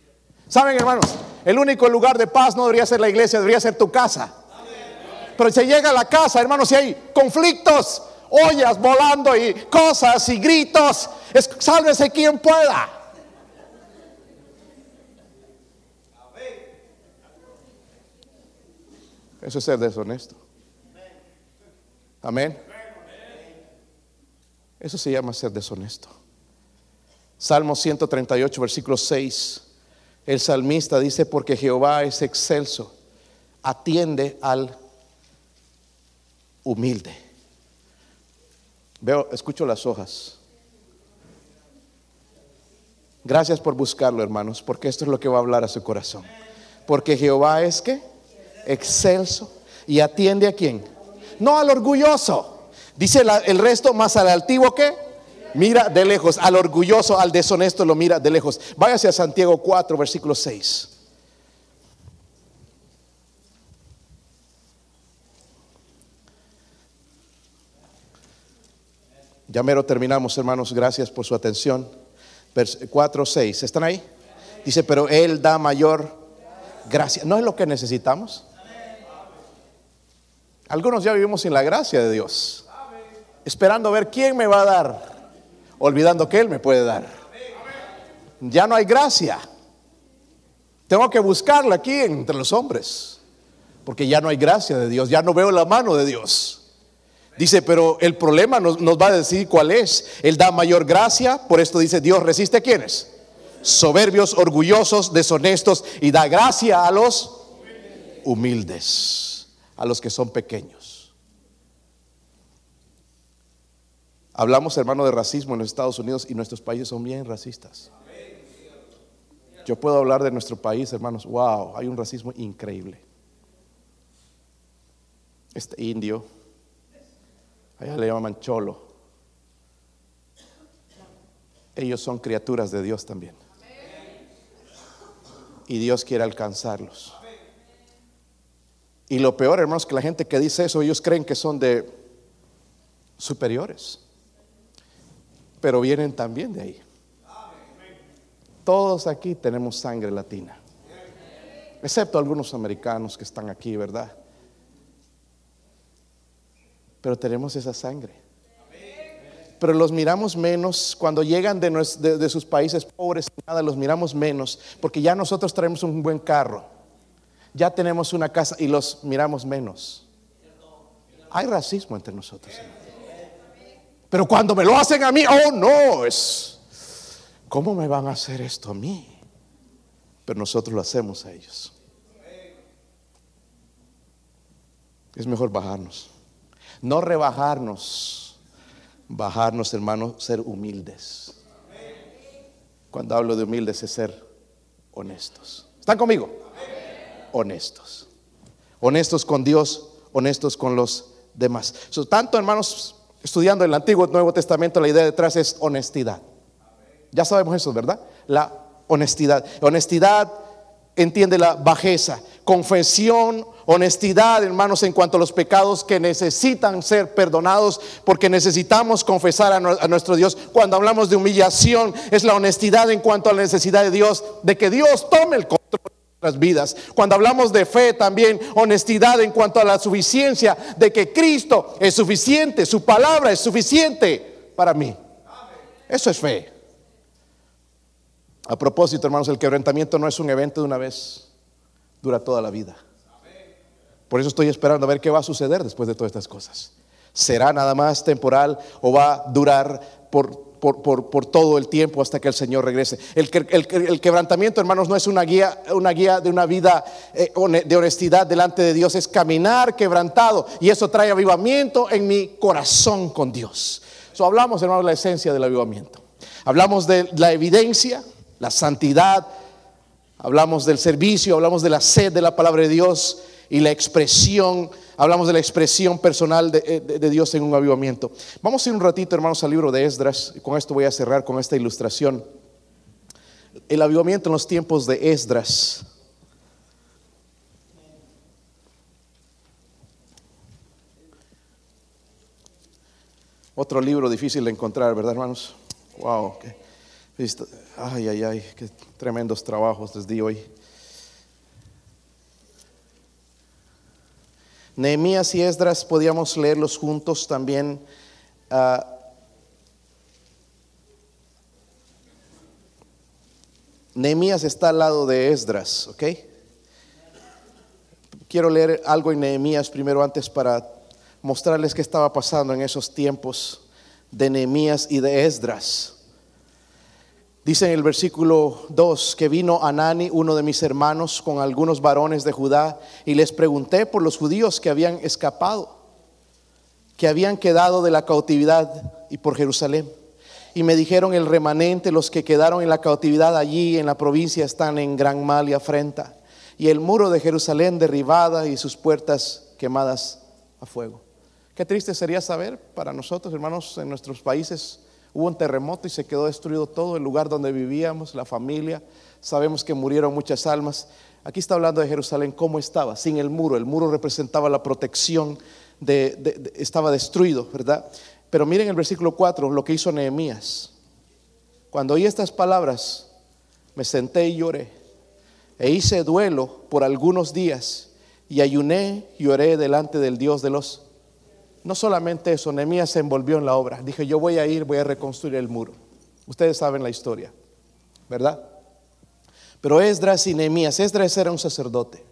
Saben, hermanos, el único lugar de paz no debería ser la iglesia, debería ser tu casa. Pero si llega a la casa, hermanos, si hay conflictos, ollas volando y cosas y gritos. Es, sálvese quien pueda. Eso es ser deshonesto. Amén. Eso se llama ser deshonesto. Salmo 138, versículo 6. El salmista dice, porque Jehová es excelso, atiende al humilde. Veo, escucho las hojas. Gracias por buscarlo, hermanos, porque esto es lo que va a hablar a su corazón. Porque Jehová es que excelso y atiende a quién? No al orgulloso. Dice el resto más al altivo que mira de lejos, al orgulloso, al deshonesto lo mira de lejos. Váyase a Santiago 4, versículo 6. Ya mero terminamos, hermanos. Gracias por su atención. 4, 6. ¿Están ahí? Dice, pero Él da mayor gracia. ¿No es lo que necesitamos? Algunos ya vivimos sin la gracia de Dios. Esperando ver quién me va a dar. Olvidando que Él me puede dar. Ya no hay gracia. Tengo que buscarla aquí entre los hombres. Porque ya no hay gracia de Dios. Ya no veo la mano de Dios. Dice, pero el problema nos, va a decir cuál es. Él da mayor gracia, por esto dice, Dios resiste a quienes? Soberbios, orgullosos, deshonestos y da gracia a los humildes, a los que son pequeños. Hablamos, hermano, de racismo en los Estados Unidos y nuestros países son bien racistas. Yo puedo hablar de nuestro país, hermanos. Wow, hay un racismo increíble. Este indio Allá le llaman cholo. Ellos son criaturas de Dios también. Y Dios quiere alcanzarlos. Y lo peor, hermanos, que la gente que dice eso, ellos creen que son de superiores. Pero vienen también de ahí. Todos aquí tenemos sangre latina. Excepto algunos americanos que están aquí, ¿verdad? Pero tenemos esa sangre. Pero los miramos menos cuando llegan de, sus países pobres, nada, los miramos menos, porque ya nosotros traemos un buen carro, ya tenemos una casa y los miramos menos. Hay racismo entre nosotros. Pero cuando me lo hacen a mí, oh no, es, ¿cómo me van a hacer esto a mí? Pero nosotros lo hacemos a ellos. Es mejor bajarnos. No rebajarnos, bajarnos, hermanos, ser humildes. Cuando hablo de humildes es ser honestos. ¿Están conmigo? Honestos. Honestos con Dios, honestos con los demás. Tanto, hermanos, estudiando el Antiguo y Nuevo Testamento, la idea detrás es honestidad. Ya sabemos eso, ¿verdad? La honestidad. Honestidad entiende la bajeza, confesión, honestidad, hermanos, en cuanto a los pecados que necesitan ser perdonados, porque necesitamos confesar a, nuestro Dios. Cuando hablamos de humillación, es la honestidad en cuanto a la necesidad de Dios, de que Dios tome el control de nuestras vidas. Cuando hablamos de fe, también honestidad en cuanto a la suficiencia de que Cristo es suficiente, su palabra es suficiente para mí. Eso es fe. A propósito, hermanos, el quebrantamiento no es un evento de una vez, dura toda la vida. Por eso estoy esperando a ver qué va a suceder después de todas estas cosas. ¿Será nada más temporal o va a durar por, por, todo el tiempo hasta que el Señor regrese? El, el, quebrantamiento, hermanos, no es una guía, una guía de una vida eh, de honestidad delante de Dios, es caminar quebrantado y eso trae avivamiento en mi corazón con Dios. So, hablamos, hermanos, de la esencia del avivamiento. Hablamos de la evidencia, la santidad, hablamos del servicio, hablamos de la sed de la palabra de Dios y la expresión, hablamos de la expresión personal de, de, Dios en un avivamiento. Vamos a ir un ratito, hermanos, al libro de Esdras, con esto voy a cerrar con esta ilustración. El avivamiento en los tiempos de Esdras. Otro libro difícil de encontrar, ¿verdad, hermanos? Wow. Ay, ay, ay, qué tremendos trabajos les di hoy. Nehemías y Esdras podíamos leerlos juntos también. Uh, Nehemías está al lado de Esdras, ¿ok? Quiero leer algo en Nehemías primero antes para mostrarles qué estaba pasando en esos tiempos de Nehemías y de Esdras. Dice en el versículo 2 que vino Anani, uno de mis hermanos, con algunos varones de Judá, y les pregunté por los judíos que habían escapado, que habían quedado de la cautividad y por Jerusalén. Y me dijeron el remanente, los que quedaron en la cautividad allí en la provincia están en gran mal y afrenta, y el muro de Jerusalén derribada y sus puertas quemadas a fuego. Qué triste sería saber para nosotros, hermanos, en nuestros países Hubo un terremoto y se quedó destruido todo el lugar donde vivíamos, la familia. Sabemos que murieron muchas almas. Aquí está hablando de Jerusalén, cómo estaba, sin el muro. El muro representaba la protección, de, estaba destruido, ¿verdad? Pero miren el versículo 4, lo que hizo Nehemías. Cuando oí estas palabras, me senté y lloré. E hice duelo por algunos días y ayuné y oré delante del Dios de los no solamente eso, Nehemías se envolvió en la obra. Dije, yo voy a ir, voy a reconstruir el muro. Ustedes saben la historia, ¿verdad? Pero Esdras y Nehemías, Esdras era un sacerdote,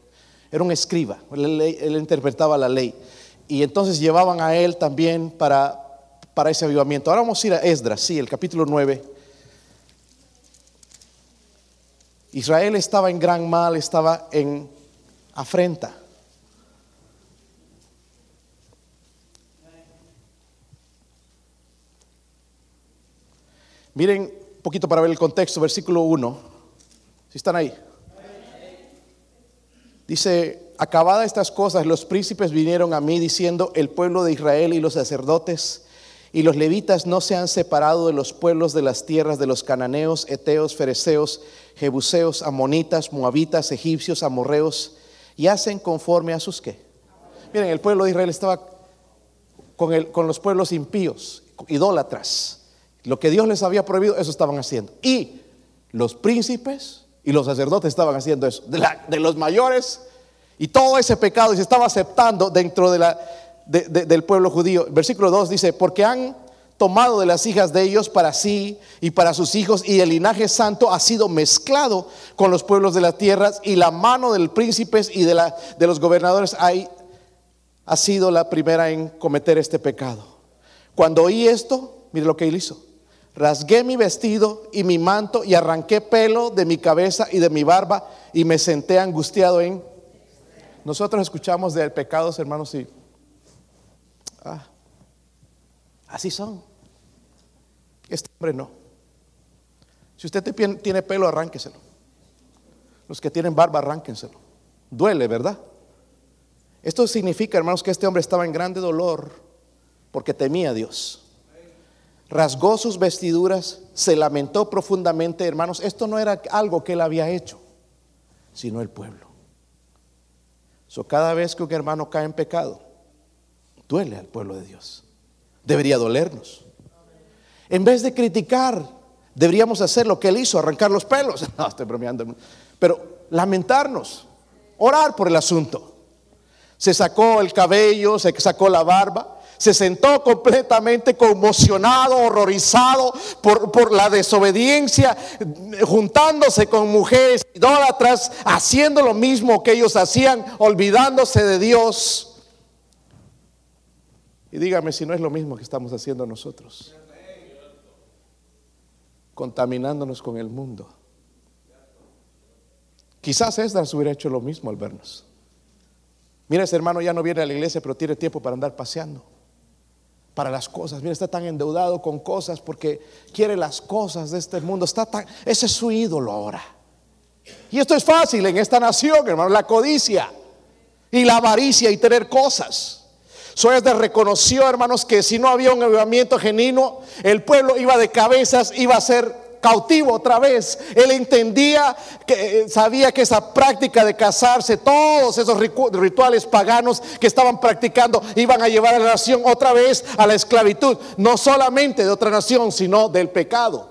era un escriba, él, interpretaba la ley. Y entonces llevaban a él también para, para ese avivamiento. Ahora vamos a ir a Esdras, sí, el capítulo 9. Israel estaba en gran mal, estaba en afrenta. Miren un poquito para ver el contexto, versículo 1. Si están ahí. Dice, acabadas estas cosas, los príncipes vinieron a mí diciendo, el pueblo de Israel y los sacerdotes y los levitas no se han separado de los pueblos de las tierras de los cananeos, eteos, fereceos, jebuseos, amonitas, moabitas, egipcios, amorreos, y hacen conforme a sus qué. Miren, el pueblo de Israel estaba con, el, con los pueblos impíos, idólatras. Lo que Dios les había prohibido, eso estaban haciendo. Y los príncipes y los sacerdotes estaban haciendo eso. De, los mayores y todo ese pecado se estaba aceptando dentro del pueblo judío. Versículo 2 dice, porque han tomado de las hijas de ellos para sí y para sus hijos y el linaje santo ha sido mezclado con los pueblos de las tierras y la mano del príncipes y de los gobernadores ha sido la primera en cometer este pecado. Cuando oí esto, mire lo que él hizo rasgué mi vestido y mi manto y arranqué pelo de mi cabeza y de mi barba y me senté angustiado en... Nosotros escuchamos de pecados, hermanos, y... Ah, así son. Este hombre no. Si usted tiene pelo, arránqueselo. Los que tienen barba, arránquenselo. Duele, ¿verdad? Esto significa, hermanos, que este hombre estaba en grande dolor porque temía a Dios. Rasgó sus vestiduras, se lamentó profundamente, hermanos. Esto no era algo que él había hecho, sino el pueblo. So, cada vez que un hermano cae en pecado, duele al pueblo de Dios. Debería dolernos. En vez de criticar, deberíamos hacer lo que él hizo, arrancar los pelos. No, estoy bromeando. Pero lamentarnos, orar por el asunto. Se sacó el cabello, se sacó la barba, se sentó completamente conmocionado, horrorizado por, por la desobediencia, juntándose con mujeres idólatras, haciendo lo mismo que ellos hacían, olvidándose de Dios. Y dígame si no es lo mismo que estamos haciendo nosotros, contaminándonos con el mundo. Quizás Esdras hubiera hecho lo mismo al vernos. Mira, ese hermano ya no viene a la iglesia, pero tiene tiempo para andar paseando. Para las cosas. Mira, está tan endeudado con cosas porque quiere las cosas de este mundo. Está tan, ese es su ídolo ahora. Y esto es fácil en esta nación, hermano, la codicia y la avaricia y tener cosas. Esdras reconoció, hermanos, que si no había un avivamiento genuino, el pueblo iba de cabezas, iba a ser cautivo otra vez. Él entendía que eh, sabía que esa práctica de casarse, todos esos rituales paganos que estaban practicando, iban a llevar a la nación otra vez a la esclavitud, no solamente de otra nación, sino del pecado.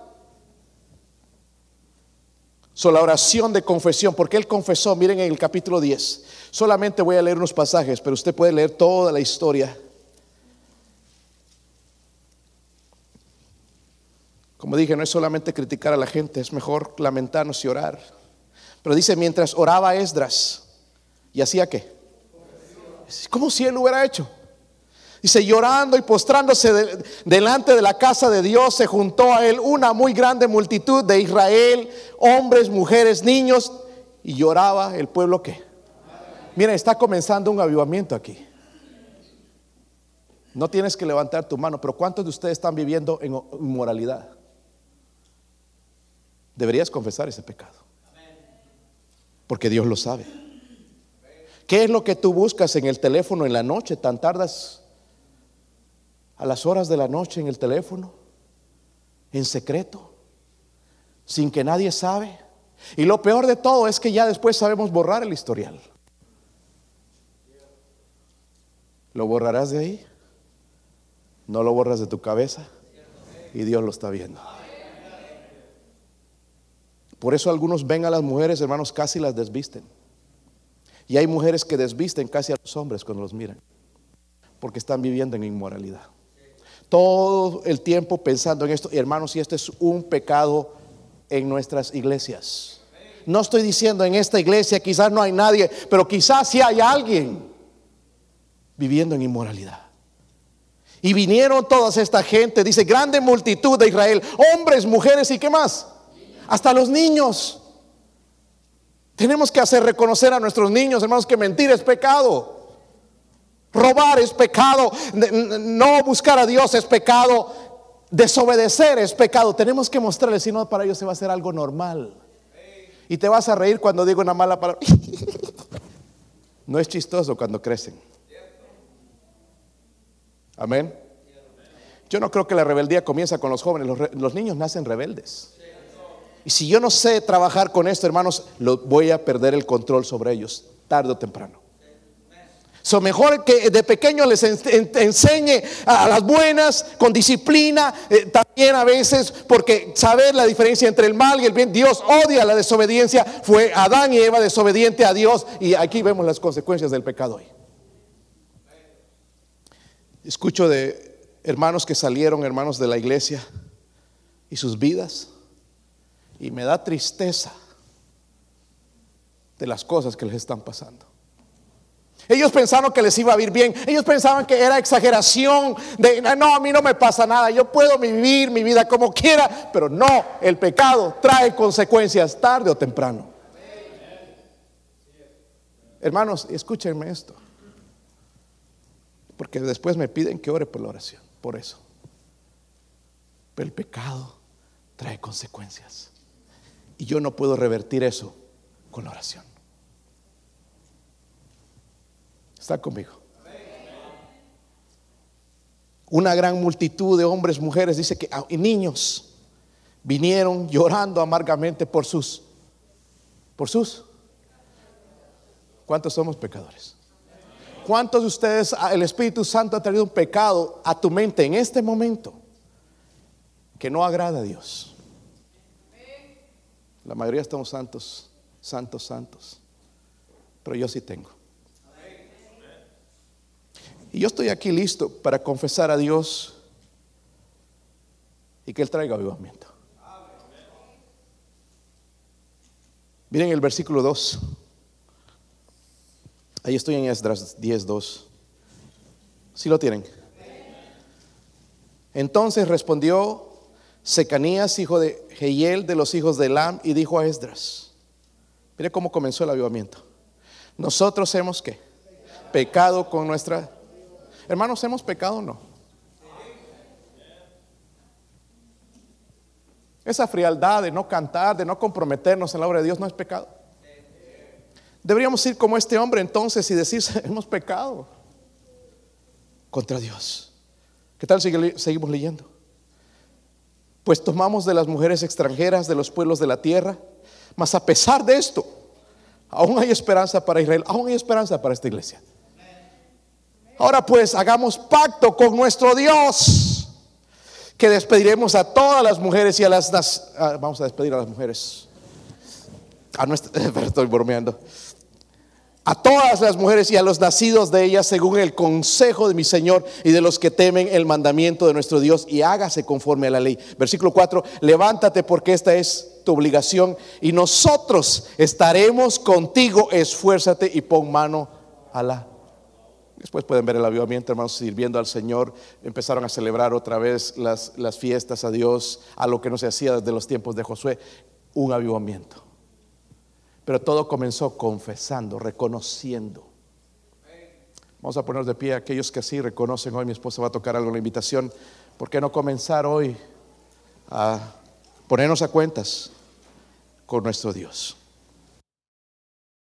So, la oración de confesión, porque él confesó, miren en el capítulo 10. Solamente voy a leer unos pasajes, pero usted puede leer toda la historia Como dije, no es solamente criticar a la gente, es mejor lamentarnos y orar. Pero dice, mientras oraba Esdras, ¿y hacía qué? Como si él hubiera hecho. Dice, llorando y postrándose delante de la casa de Dios, se juntó a él una muy grande multitud de Israel, hombres, mujeres, niños, y lloraba el pueblo que. Mira, está comenzando un avivamiento aquí. No tienes que levantar tu mano, pero ¿cuántos de ustedes están viviendo en inmoralidad? Deberías confesar ese pecado. Porque Dios lo sabe. ¿Qué es lo que tú buscas en el teléfono en la noche? ¿Tan tardas a las horas de la noche en el teléfono? ¿En secreto? ¿Sin que nadie sabe? Y lo peor de todo es que ya después sabemos borrar el historial. ¿Lo borrarás de ahí? No lo borras de tu cabeza y Dios lo está viendo. Por eso algunos ven a las mujeres, hermanos, casi las desvisten. Y hay mujeres que desvisten casi a los hombres cuando los miran, porque están viviendo en inmoralidad. Todo el tiempo pensando en esto, hermanos, y este es un pecado en nuestras iglesias. No estoy diciendo en esta iglesia quizás no hay nadie, pero quizás sí hay alguien viviendo en inmoralidad. Y vinieron toda esta gente, dice, grande multitud de Israel, hombres, mujeres y qué más hasta los niños. Tenemos que hacer reconocer a nuestros niños, hermanos, que mentir es pecado. Robar es pecado. No buscar a Dios es pecado. Desobedecer es pecado. Tenemos que mostrarles, si no, para ellos se va a hacer algo normal. Y te vas a reír cuando digo una mala palabra. No es chistoso cuando crecen. Amén. Yo no creo que la rebeldía comienza con los jóvenes. Los, los niños nacen rebeldes. Y si yo no sé trabajar con esto, hermanos, lo voy a perder el control sobre ellos, tarde o temprano. So mejor que de pequeño les enseñe a las buenas, con disciplina, eh, también a veces, porque saber la diferencia entre el mal y el bien, Dios odia la desobediencia, fue Adán y Eva desobediente a Dios, y aquí vemos las consecuencias del pecado hoy. Escucho de hermanos que salieron, hermanos de la iglesia, y sus vidas y me da tristeza de las cosas que les están pasando. Ellos pensaron que les iba a ir bien. Ellos pensaban que era exageración de, no, a mí no me pasa nada. Yo puedo vivir mi vida como quiera. Pero no, el pecado trae consecuencias tarde o temprano. Hermanos, escúchenme esto. Porque después me piden que ore por la oración. Por eso. Pero el pecado trae consecuencias. Y yo no puedo revertir eso con la oración. Está conmigo. Una gran multitud de hombres, mujeres, dice que y niños vinieron llorando amargamente por sus por sus ¿Cuántos somos pecadores? ¿Cuántos de ustedes ah, el Espíritu Santo ha traído un pecado a tu mente en este momento que no agrada a Dios? La mayoría estamos santos, santos, santos. Pero yo sí tengo. Y yo estoy aquí listo para confesar a Dios y que Él traiga avivamiento. Miren el versículo 2. Ahí estoy en Esdras 10, 2. ¿Sí lo tienen? Entonces respondió Secanías, hijo de Jehiel, de los hijos de Elam, y dijo a Esdras: Mire cómo comenzó el avivamiento. Nosotros hemos pecado con nuestra Hermanos, ¿hemos pecado o no? Esa frialdad de no cantar, de no comprometernos en la obra de Dios no es pecado. Deberíamos ir como este hombre entonces y decir, hemos pecado contra Dios. ¿Qué tal si seguimos leyendo? Pues tomamos de las mujeres extranjeras de los pueblos de la tierra, mas a pesar de esto, aún hay esperanza para Israel, aún hay esperanza para esta iglesia. Ahora pues hagamos pacto con nuestro Dios, que despediremos a todas las mujeres y a las... Ah, vamos a despedir a las mujeres. A nuestra, estoy bromeando. A todas las mujeres y a los nacidos de ellas según el consejo de mi Señor y de los que temen el mandamiento de nuestro Dios y hágase conforme a la ley. Versículo 4, levántate porque esta es tu obligación y nosotros estaremos contigo, esfuérzate y pon mano a la Después pueden ver el avivamiento, hermanos, sirviendo al Señor. Empezaron a celebrar otra vez las, las fiestas a Dios, a lo que no se hacía desde los tiempos de Josué. Un avivamiento. Pero todo comenzó confesando, reconociendo. Vamos a ponernos de pie aquellos que así reconocen. Hoy mi esposa va a tocar algo en la invitación. ¿Por qué no comenzar hoy a ponernos a cuentas con nuestro Dios?